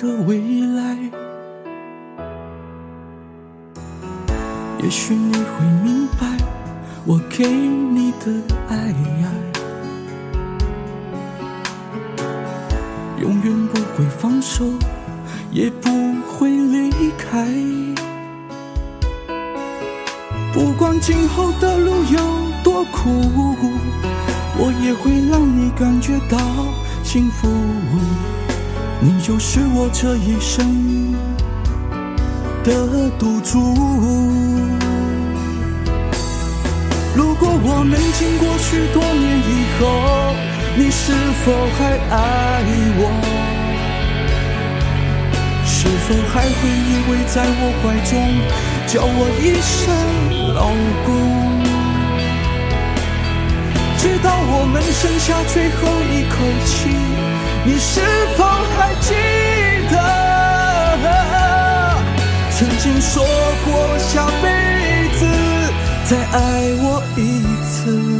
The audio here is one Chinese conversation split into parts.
的未来。也许你会明白，我给你的爱，永远不会放手。也不会离开。不管今后的路有多苦，我也会让你感觉到幸福。你就是我这一生的赌注。如果我们经过许多年以后，你是否还爱我？是否还会依偎在我怀中，叫我一声老公？直到我们剩下最后一口气，你是否还记得曾经说过下辈子再爱我一次？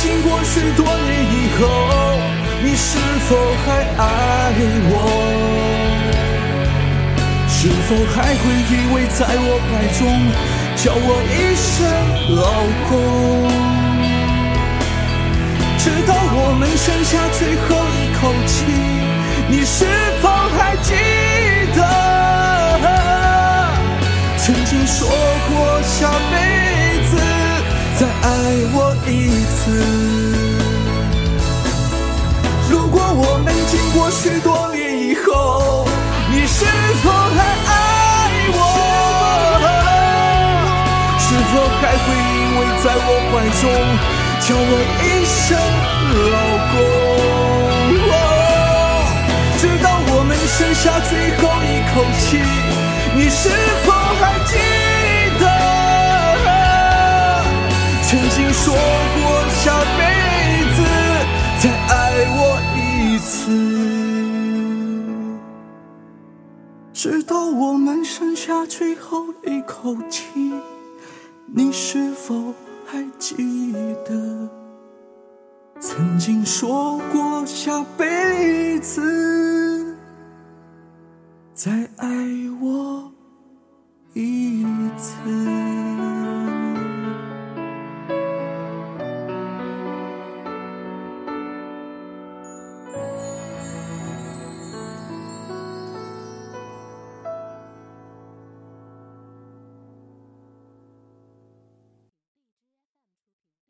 经过许多年以后，你是否还爱我？是否还会依偎在我怀中，叫我一声老公？直到我们剩下最后一口气，你是否还记得？曾经说过下辈子再爱我一。如果我们经过许多年以后，你是否还爱我？是否还会依偎在我怀中，叫我一声老公？直到我们剩下最后一口气。你是否还记得，曾经说下辈子再爱我一次直到我们剩下最后一口气你是否还记得曾经说过下辈子再爱我一次